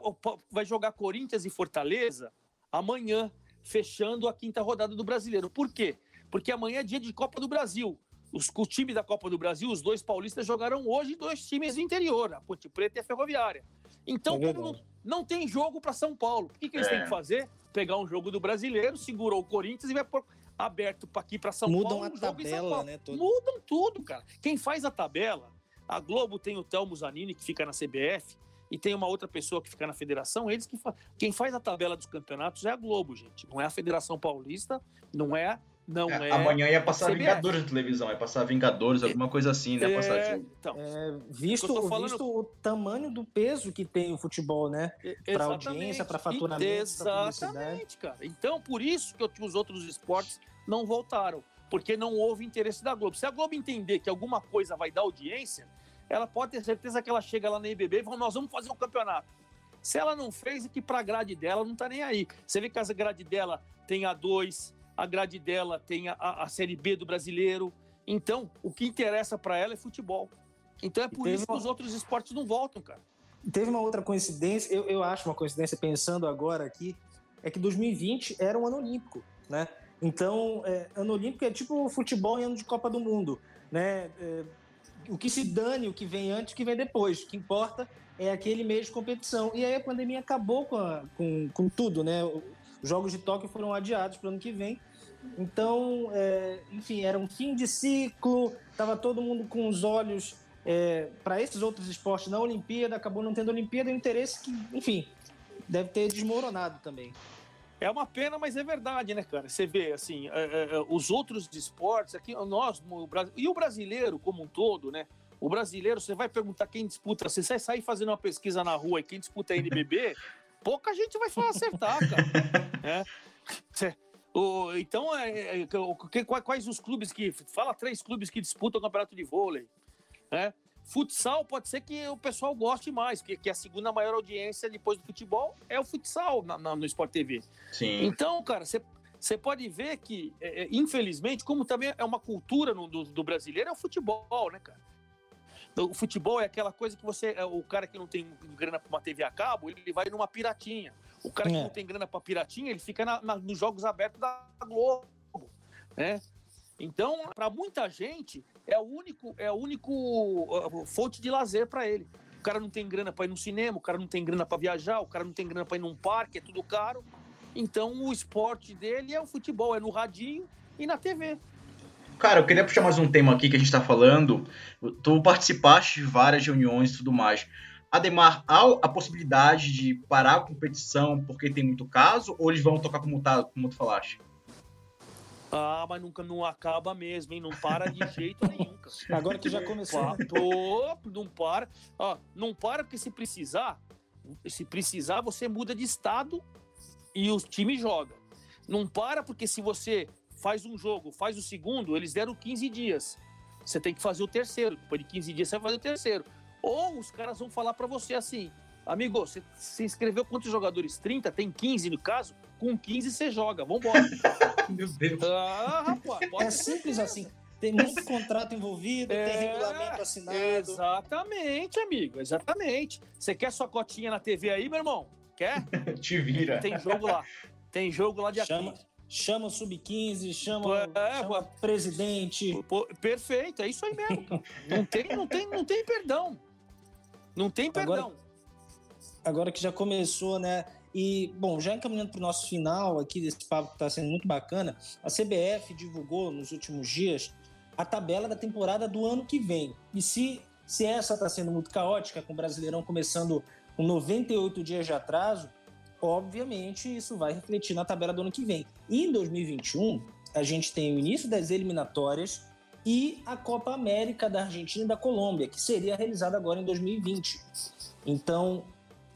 Vai jogar Corinthians e Fortaleza amanhã, fechando a quinta rodada do brasileiro. Por quê? Porque amanhã é dia de Copa do Brasil. Os, o time da Copa do Brasil, os dois paulistas jogaram hoje dois times do interior, a Ponte Preta e a Ferroviária. Então, é não, não, tem jogo para São Paulo. O que, que eles é. têm que fazer? Pegar um jogo do brasileiro, segurou o Corinthians e vai por aberto para aqui para São Mudam Paulo. Mudam a tabela, né? Tudo. Mudam tudo, cara. Quem faz a tabela, a Globo tem o Telmo Zanini, que fica na CBF, e tem uma outra pessoa que fica na federação, eles que fa... quem faz a tabela dos campeonatos é a Globo, gente. Não é a Federação Paulista, não é não é, é amanhã ia passar CBF. Vingadores na televisão, ia passar Vingadores, alguma coisa assim, né? Passar é, então, é, visto, falando... visto o tamanho do peso que tem o futebol, né? Para audiência, para faturamento, Exatamente, cara. Então, por isso que os outros esportes não voltaram, porque não houve interesse da Globo. Se a Globo entender que alguma coisa vai dar audiência, ela pode ter certeza que ela chega lá na IBB e fala: nós vamos fazer um campeonato. Se ela não fez, é que para a grade dela não tá nem aí. Você vê que a grade dela tem A2, a grade dela tem a, a Série B do brasileiro. Então, o que interessa para ela é futebol. Então é por isso uma... que os outros esportes não voltam, cara. Teve uma outra coincidência, eu, eu acho uma coincidência pensando agora aqui, é que 2020 era um ano olímpico, né? Então, é, ano olímpico é tipo futebol em ano de Copa do Mundo, né? É, o que se dane, o que vem antes, o que vem depois. O que importa é aquele mês de competição. E aí a pandemia acabou com, a, com, com tudo, né? Os Jogos de Tóquio foram adiados para o ano que vem. Então, é, enfim, era um fim de ciclo, estava todo mundo com os olhos é, para esses outros esportes na Olimpíada, acabou não tendo Olimpíada, e o interesse que, enfim, deve ter desmoronado também. É uma pena, mas é verdade, né, cara? Você vê, assim, é, é, é os outros esportes, aqui, nós, o Brasil, e o brasileiro como um todo, né? O brasileiro, você vai perguntar quem disputa, você vai sair fazendo uma pesquisa na rua e quem disputa a NBB, pouca gente vai acertar, cara. É. O, então, é, é, que, quais os clubes que. Fala três clubes que disputam o campeonato de vôlei. Né? Futsal pode ser que o pessoal goste mais, porque que a segunda maior audiência depois do futebol é o futsal na, na, no Sport TV. Sim. Então, cara, você pode ver que, é, é, infelizmente, como também é uma cultura no, do, do, brasileiro, é o futebol, né, cara? O futebol é aquela coisa que você. É, o cara que não tem grana para uma TV a cabo, ele vai numa piratinha. O cara que é. não tem grana para piratinha, ele fica na, na, nos jogos abertos da Globo, né? Então, para muita gente, é o único, é o único uh, fonte de lazer para ele. O cara não tem grana para ir no cinema, o cara não tem grana para viajar, o cara não tem grana para ir num parque, é tudo caro. Então, o esporte dele é o futebol, é no radinho e na TV. Cara, eu queria puxar mais um tema aqui que a gente está falando. Tu participaste de várias reuniões e tudo mais. Ademar, há a possibilidade de parar a competição porque tem muito caso, ou eles vão tocar como, tá, como tu falaste? Ah, mas nunca não acaba mesmo, hein? Não para de jeito nenhum. Cara. Agora que já começou. Pô, não para. Ó, não para porque se precisar, se precisar, você muda de estado e o time joga. Não para porque se você faz um jogo, faz o segundo, eles deram 15 dias. Você tem que fazer o terceiro. Depois de 15 dias, você vai fazer o terceiro. Ou os caras vão falar para você assim: amigo, você se inscreveu quantos jogadores? 30? Tem 15 no caso? Com 15 você joga, vambora. Meu Deus. Ah, rapaz, é simples assim. Tem muito contrato envolvido, é, tem regulamento assinado. Exatamente, amigo, exatamente. Você quer sua cotinha na TV aí, meu irmão? Quer? Te vira. Tem jogo lá. Tem jogo lá de chama, chama o sub-15, chama, é, chama presidente. Pô, perfeito, é isso aí mesmo. não, tem, não, tem, não tem perdão. Não tem perdão. Agora, agora que já começou, né? E, bom, já encaminhando para o nosso final aqui desse papo que está sendo muito bacana, a CBF divulgou nos últimos dias a tabela da temporada do ano que vem. E se, se essa está sendo muito caótica, com o Brasileirão começando com 98 dias de atraso, obviamente isso vai refletir na tabela do ano que vem. E em 2021, a gente tem o início das eliminatórias e a Copa América da Argentina e da Colômbia, que seria realizada agora em 2020. Então,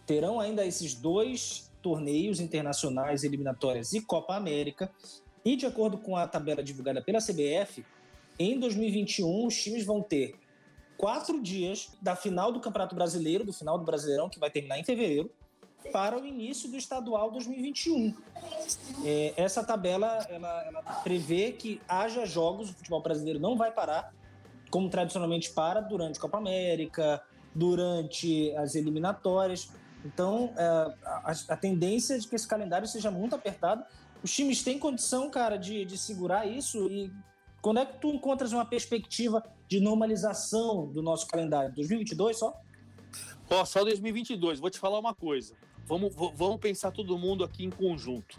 terão ainda esses dois torneios internacionais, eliminatórias e Copa América. E de acordo com a tabela divulgada pela CBF, em 2021 os times vão ter quatro dias da final do Campeonato Brasileiro, do final do Brasileirão, que vai terminar em fevereiro, para o início do estadual 2021. É, essa tabela ela, ela prevê que haja jogos, o futebol brasileiro não vai parar, como tradicionalmente para durante a Copa América, durante as eliminatórias. Então, é, a, a, tendência é de que esse calendário seja muito apertado. Os times têm condição, cara, de, de segurar isso. E quando é que tu encontras uma perspectiva de normalização do nosso calendário? 2022 só? Ó, só 2022. Vou te falar uma coisa. Vamos, vamos pensar todo mundo aqui em conjunto.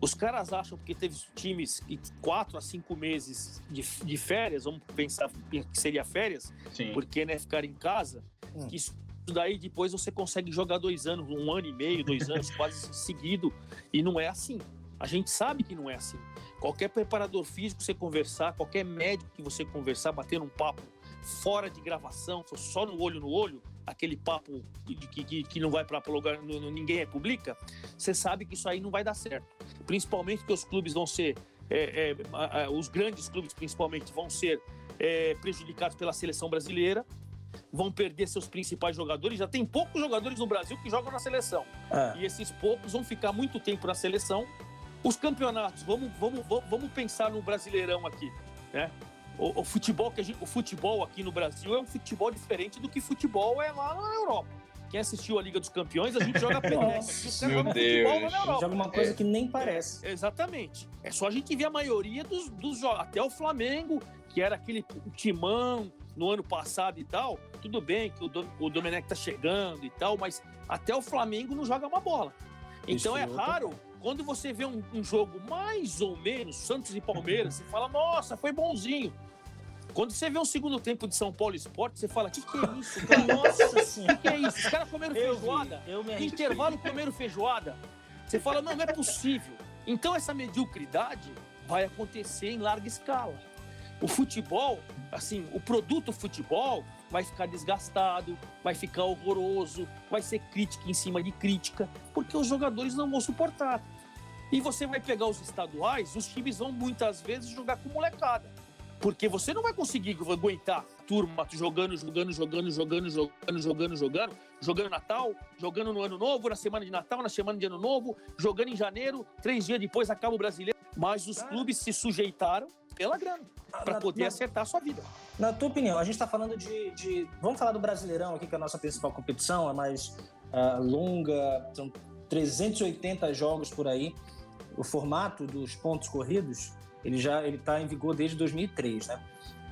Os caras acham que teve times quatro a cinco meses de, de férias, vamos pensar que seria férias, Sim. porque né, ficar em casa, hum. que isso daí depois você consegue jogar dois anos, um ano e meio, dois anos quase seguido, e não é assim. A gente sabe que não é assim. Qualquer preparador físico que você conversar, qualquer médico que você conversar, bater um papo fora de gravação, só no olho no olho, aquele papo que, que, que não vai para lugar, ninguém publica, você sabe que isso aí não vai dar certo. Principalmente que os clubes vão ser, é, é, os grandes clubes principalmente, vão ser é, prejudicados pela seleção brasileira, vão perder seus principais jogadores. Já tem poucos jogadores no Brasil que jogam na seleção. É. E esses poucos vão ficar muito tempo na seleção Os campeonatos, vamos, vamos, vamos pensar no Brasileirão aqui, né? O, o futebol que gente, o futebol aqui no Brasil é um futebol diferente do que futebol é lá na Europa. Quem assistiu a Liga dos Campeões, a gente joga peneca. Meu Deus. Joga uma coisa é, que nem parece. É, exatamente. É só a gente ver a maioria dos, dos jogos. Até o Flamengo, que era aquele timão no ano passado e tal. Tudo bem que o, o Domenech tá chegando e tal, mas até o Flamengo não joga uma bola. Então é raro quando você vê um, um, jogo mais ou menos, Santos e Palmeiras, você fala, nossa, foi bonzinho. Quando você vê um segundo tempo de São Paulo Esporte, você fala: que que é isso, cara? Nossa senhora, que que é isso? Os caras comeram eu feijoada. Vi, eu me intervalo comeram feijoada. Você fala: não, não é possível. Então essa mediocridade vai acontecer em larga escala. O futebol, assim, o produto futebol vai ficar desgastado, vai ficar horroroso, vai ser crítica em cima de crítica, porque os jogadores não vão suportar. E você vai pegar os estaduais, os times vão muitas vezes jogar com molecada. Porque você não vai conseguir aguentar turma jogando, jogando, jogando, jogando, jogando, jogando, jogando, jogando Natal, jogando no Ano Novo, na semana de Natal, na semana de Ano Novo, jogando em janeiro, três dias depois acaba o brasileiro. Mas os clubes se sujeitaram pela grana para poder na, acertar a sua vida. Na tua opinião, a gente está falando de, de, Vamos falar do Brasileirão aqui, que é a nossa principal competição, é mais uh, longa, são 380 jogos por aí. O formato dos pontos corridos ele já ele está em vigor desde 2003, né?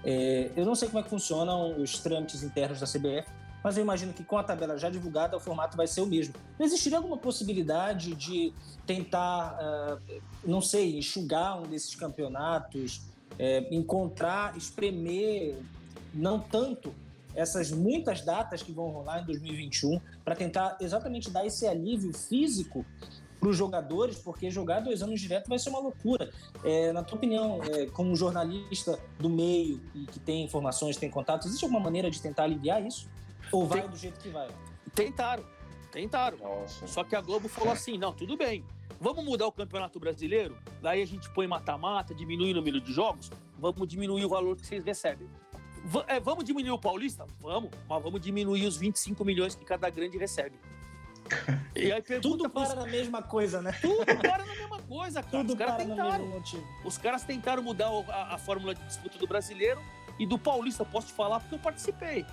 É, eu não sei como é que funcionam os trâmites internos da CBF, mas eu imagino que com a tabela já divulgada o formato vai ser o mesmo. Não existiria alguma possibilidade de tentar, uh, não sei, enxugar um desses campeonatos, é, encontrar, espremer, não tanto essas muitas datas que vão rolar em 2021 para tentar exatamente dar esse alívio físico para os jogadores, porque jogar dois anos direto vai ser uma loucura. É, na tua opinião, é, como jornalista do meio e que tem informações, tem contatos, existe alguma maneira de tentar aliviar isso? Ou vai tem, do jeito que vai? Tentaram, tentaram. Nossa. Só que a Globo falou assim: não, tudo bem. Vamos mudar o Campeonato Brasileiro? Daí a gente põe mata-mata, diminui o número de jogos, vamos diminuir o valor que vocês recebem. V é, vamos diminuir o Paulista? Vamos, mas vamos diminuir os 25 milhões que cada grande recebe. E aí Tudo para na mesma coisa, né? Tudo para na mesma coisa, cara. Tudo os caras tentaram. Os caras tentaram mudar a, a, fórmula de disputa do brasileiro e do paulista. Posso te falar porque eu participei.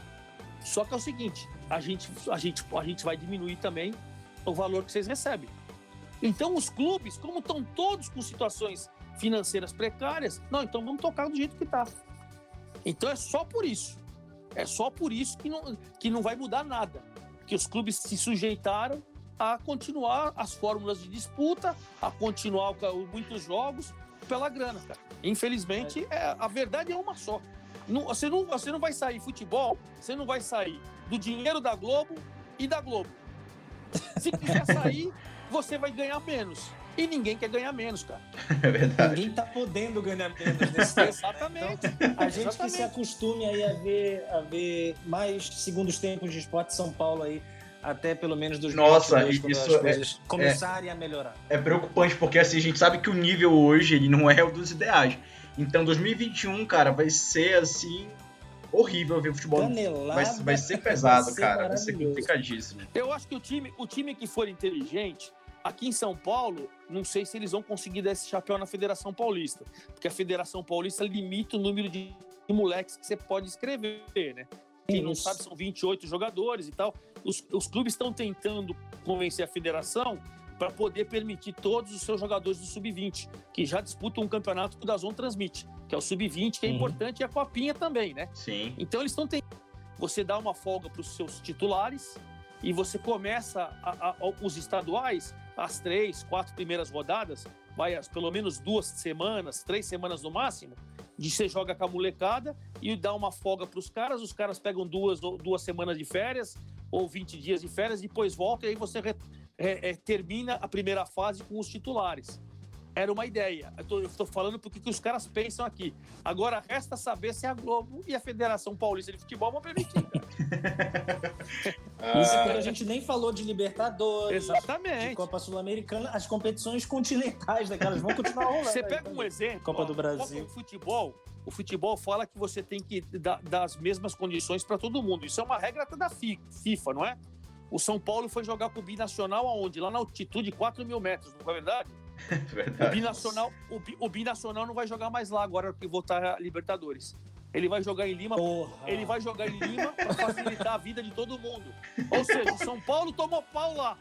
Só que é o seguinte: a gente, a gente, a gente vai diminuir também o valor que vocês recebem. Então, os clubes, como estão todos com situações financeiras precárias, não, então vamos tocar do jeito que está. Então é só por isso. É só por isso que não, que não vai mudar nada que os clubes se sujeitaram a continuar as fórmulas de disputa, a continuar muitos jogos pela grana, cara. Infelizmente, é, a verdade é uma só. Não, você, não, você não vai sair futebol, você não vai sair do dinheiro da Globo e da Globo. Se quiser sair, você vai ganhar menos. E ninguém quer ganhar menos, cara. É verdade. Ninguém tá podendo ganhar menos nesse Exatamente. Então, a gente Exatamente. que se acostume aí a ver, a ver mais segundos tempos de esporte São Paulo aí até pelo menos dos Nossa, isso as é- coisas é, começarem é, a melhorar. É preocupante porque assim a gente sabe que o nível hoje ele não é o dos ideais. Então 2021, cara, vai ser assim horrível ver futebol. Vai, vai ser pesado, vai ser cara, vai ser complicadíssimo. Eu acho que o time, o time que for inteligente Aqui em São Paulo, não sei se eles vão conseguir dar esse chapéu na Federação Paulista, porque a Federação Paulista limita o número de moleques que você pode escrever, né? Quem não sabe, são 28 jogadores e tal. Os, os clubes estão tentando convencer a federação para poder permitir todos os seus jogadores do Sub-20, que já disputam um campeonato que o Dazon transmite, que é o Sub-20, que é uhum. importante, e a Copinha também, né? Sim. Então eles estão tentando. Você dá uma folga para os seus titulares e você começa a, a, os estaduais as três, quatro primeiras rodadas, vai as, pelo menos duas semanas, três semanas no máximo, de você joga com a molecada e dá uma folga para os caras, os caras pegam duas, duas semanas de férias ou 20 dias de férias, depois volta e aí você re, é, é, termina a primeira fase com os titulares. Era uma ideia. Eu estou falando porque que os caras pensam aqui. Agora resta saber se a Globo e a Federação Paulista de Futebol vão permitir. Isso quando a gente nem falou de Libertadores, Exatamente. de Copa Sul-Americana, as competições continentais daquelas vão continuar rolando. Você pega um exemplo. Copa ó, do Brasil. O futebol, o futebol fala que você tem que dar, dar as mesmas condições para todo mundo. Isso é uma regra até da FIFA, não é? O São Paulo foi jogar com o Binacional aonde? Lá na altitude de 4 mil metros, não é verdade? o, binacional, o, o binacional não vai jogar mais lá agora que voltar a Libertadores. Ele vai jogar em Lima. Porra. Ele vai jogar em Lima para facilitar a vida de todo mundo. Ou seja, o São Paulo tomou pau lá.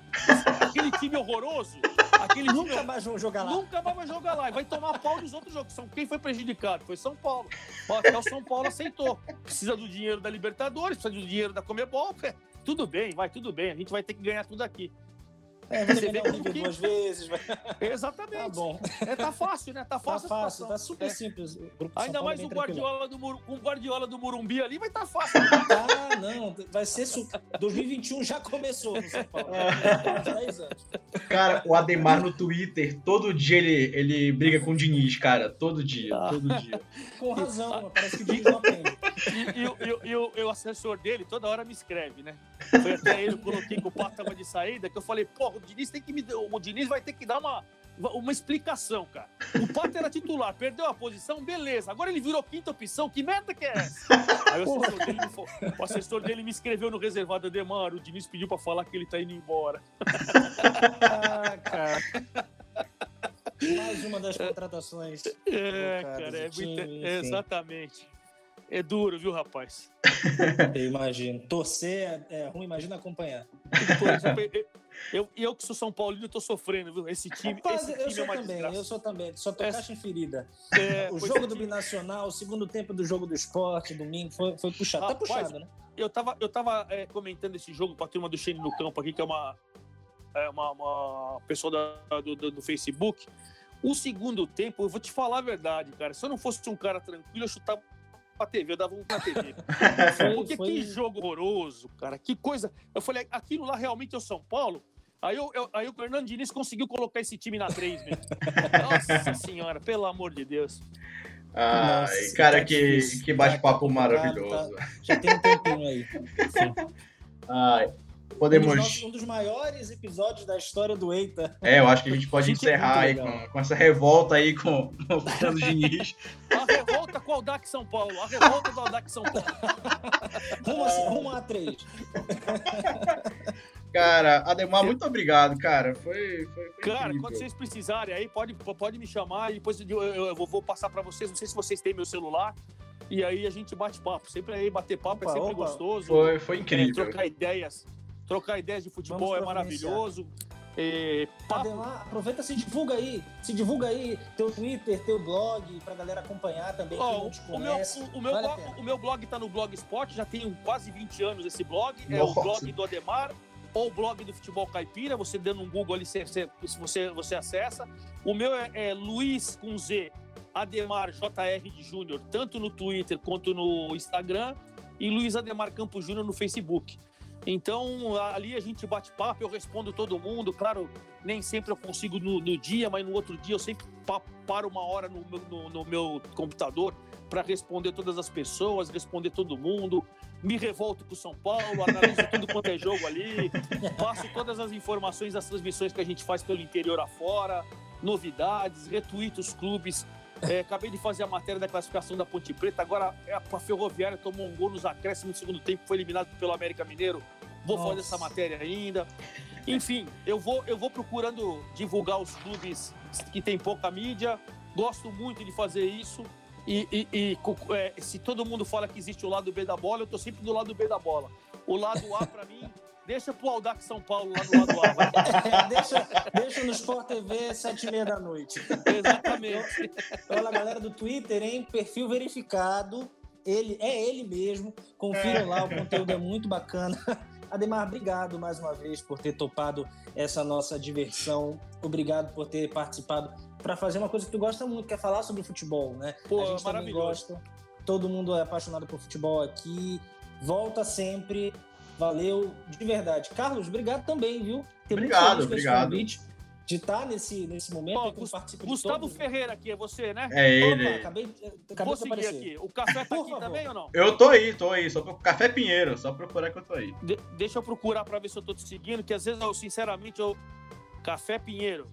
Aquele time horroroso. Aquele nunca time, mais vão jogar lá. Nunca mais vai jogar lá. E vai tomar pau dos outros jogos. Quem foi prejudicado? Foi São Paulo. Até o São Paulo aceitou. Precisa do dinheiro da Libertadores, precisa do dinheiro da Comebol. Tudo bem, vai, tudo bem. A gente vai ter que ganhar tudo aqui. É, você vê o que... duas vezes. Vai... Exatamente. Tá bom. É, tá fácil, né? Tá fácil. Tá fácil, tá super é. simples. Ainda mais o Guardiola, do Mur... o Guardiola do Murumbi ali vai tá fácil. Ah, não. Vai ser. Su... 2021 já começou no São Paulo. É. Cara, o Ademar no Twitter, todo dia ele, ele briga com o Diniz, cara. Todo dia, ah. todo dia. Com razão, parece que o Diniz não aprende. E, e, e, o, e o assessor dele toda hora me escreve, né? Foi até ele, eu coloquei que o pato tava de saída, que eu falei, pô, o Diniz tem que me. O Diniz vai ter que dar uma, uma explicação, cara. O Pato era titular, perdeu a posição, beleza. Agora ele virou quinta opção, que merda que é essa? Aí o assessor, dele, me, o assessor dele me escreveu no reservado Demar, o Diniz pediu pra falar que ele tá indo embora. ah, cara. Mais uma das contratações. É, cara, é muito. Exatamente. É duro, viu, rapaz? Eu imagino. Torcer é, é ruim, imagina acompanhar. eu, eu que sou São Paulino, eu tô sofrendo, viu? Esse time. Rapaz, esse eu time é sou é também, eu sou também. Só tô é, caixa em ferida. É, o jogo do Binacional, o segundo tempo do jogo do esporte, domingo, foi, foi puxado. Rapaz, tá puxado, né? Eu tava, eu tava é, comentando esse jogo com a turma do Shane no campo aqui, que é uma, é uma, uma pessoa da, do, do, do Facebook. O segundo tempo, eu vou te falar a verdade, cara. Se eu não fosse um cara tranquilo, eu chutava pra TV, eu dava um pra TV. Porque foi... que jogo horroroso, cara. Que coisa. Eu falei, aquilo lá realmente é o São Paulo? Aí, eu, eu, aí o Fernando Diniz conseguiu colocar esse time na 3 mesmo. Nossa senhora, pelo amor de Deus. Ai, Nossa, cara, tá que, que bate-papo tá maravilhoso. Tá, já tem um tempinho aí. Sim. Ai, podemos. Um dos, um dos, maiores episódios da história do Eita. É, eu acho que a gente pode a gente é encerrar é aí com, com, essa revolta aí com, com o Fernando Diniz. A revolta com o Aldac São Paulo. A revolta do Aldac São Paulo. rumo, a, rumo a três. Cara, Ademar, muito obrigado, cara. Foi, foi, foi Cara, incrível. quando vocês precisarem aí, pode, pode me chamar e depois eu, eu, eu, vou passar para vocês. Não sei se vocês têm meu celular. E aí a gente bate papo. Sempre aí bater papo é opa, é sempre opa. gostoso. Foi, foi incrível. É, trocar ideias trocar ideias de futebol é maravilhoso. É, Ademar, aproveita se divulga aí, se divulga aí teu Twitter, teu blog, pra galera acompanhar também, oh. O meu, o, o meu, vale blog, o meu blog tá no Blogspot, já tem quase 20 anos esse blog, Nossa. é o blog do Ademar, ou o blog do Futebol Caipira, você dando um Google ali, se você, você acessa. O meu é, é Luiz com Z, Ademar JR de Júnior, tanto no Twitter quanto no Instagram, e Luiz Ademar Campos Júnior no Facebook. Então, ali a gente bate papo, eu respondo todo mundo. Claro, nem sempre eu consigo no, no dia, mas no outro dia eu sempre paro uma hora no, no, no meu computador para responder todas as pessoas, responder todo mundo. Me revolto com o São Paulo, analiso tudo quanto é jogo ali, passo todas as informações das transmissões que a gente faz pelo interior afora, novidades, retuito os clubes. É, acabei de fazer a matéria da classificação da Ponte Preta. Agora a Ferroviária tomou um gol nos acréscimos no segundo tempo, foi eliminado pelo América Mineiro. Vou Nossa. fazer essa matéria ainda. Enfim, eu vou, eu vou procurando divulgar os clubes que tem pouca mídia. Gosto muito de fazer isso. E, e, e é, se todo mundo fala que existe o lado B da bola, eu tô sempre do lado B da bola. O lado A, para mim, deixa pro Aldax São Paulo lá do lado A. É, deixa, deixa no Sport TV, sete e meia da noite. Exatamente. Olha, galera do Twitter, hein? Perfil verificado. Ele, é ele mesmo. Confiram é. lá, o conteúdo é muito bacana. Ademar, obrigado mais uma vez por ter topado essa nossa diversão. Obrigado por ter participado para fazer uma coisa que tu gosta muito, que é falar sobre futebol, né? Pô, a gente também gosta. Todo mundo é apaixonado por futebol aqui. Volta sempre. Valeu de verdade. Carlos, obrigado também, viu? Tem obrigado, obrigado. Convite de estar nesse, nesse momento. Ó, Gustavo Ferreira aqui, é você, né? É ele. Opa, acabei, acabei Vou seguir aqui. O café tá aqui favor. também ou não? Eu tô aí, tô aí. Só pro Café Pinheiro, só procurar que eu tô aí. De deixa eu procurar pra ver se eu tô te seguindo, que às vezes eu, sinceramente, eu. Café Pinheiro.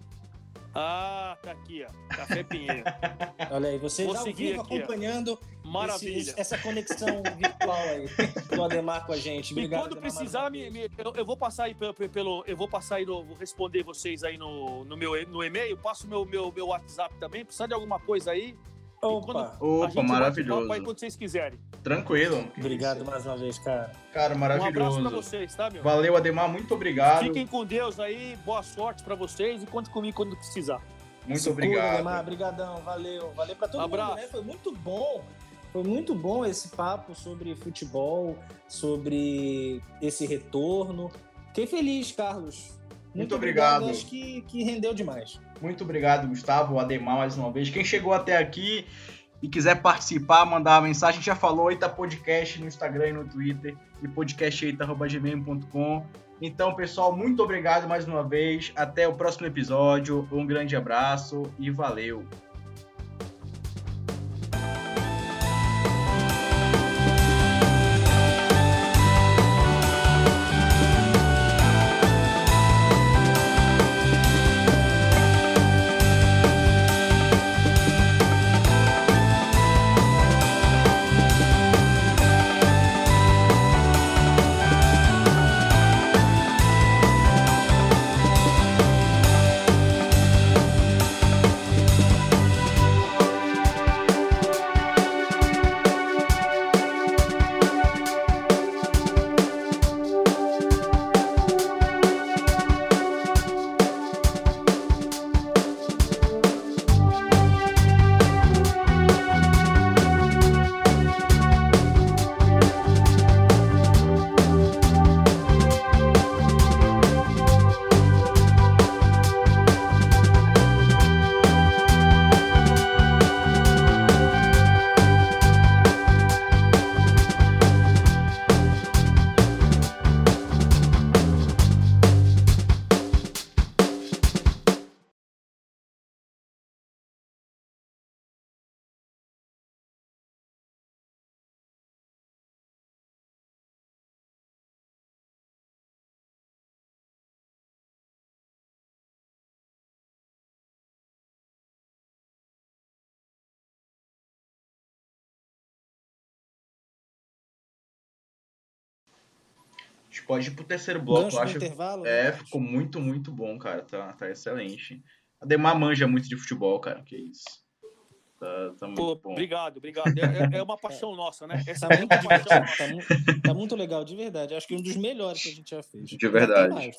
Ah, tá aqui, ó. Café Pinheiro. Olha aí, você Vou já vivo aqui, acompanhando Maravilha. esse- essa conexão virtual aí do Ademar com a gente. Obrigado. e quando Ademar, precisar, me- me- eu, eu vou passar aí pelo, pelo- eu vou passar aí no, vou responder vocês aí no, no meu no e-mail, passo meu meu meu WhatsApp também, precisar de alguma coisa aí. Opa, quando- a Opa, maravilhoso. aí quando vocês quiserem. Tranquilo. obrigado mais uma vez, cara. Cara, Um abraço maravilhoso. pra vocês, tá, meu? Valeu, Ademar, muito obrigado. Fiquem com Deus aí, boa sorte pra vocês e conte comigo quando precisar. Muito obrigado. Ademar. Obrigadão, valeu. Valeu pra todo Abraço. mundo, né? Foi muito bom. Foi muito bom esse papo sobre futebol, sobre esse retorno. Fiquei feliz, Carlos. Muito obrigado. Acho que, que rendeu demais. Muito obrigado, Gustavo, Ademar, mais uma vez. Quem chegou até aqui e quiser participar, mandar uma mensagem, a gente já falou, Eita Podcast no Instagram e no Twitter, e podcasteita.gmail.com. Então, pessoal, muito obrigado mais uma vez. Até o próximo episódio. Um grande abraço e valeu. A gente pode ir pro terceiro bloco, Gancho eu acho. intervalo. É, né? ficou muito, muito bom, cara. Tá, tá excelente. Ademar manja muito de futebol, cara. Que isso. Tá, tá muito Pô, bom. obrigado, obrigado. É, é- é uma paixão nossa, né? Essa Tá é muito paixão nossa. tá, mu- tá muito legal, de verdade. Acho que um dos melhores que a gente já fez. De verdade.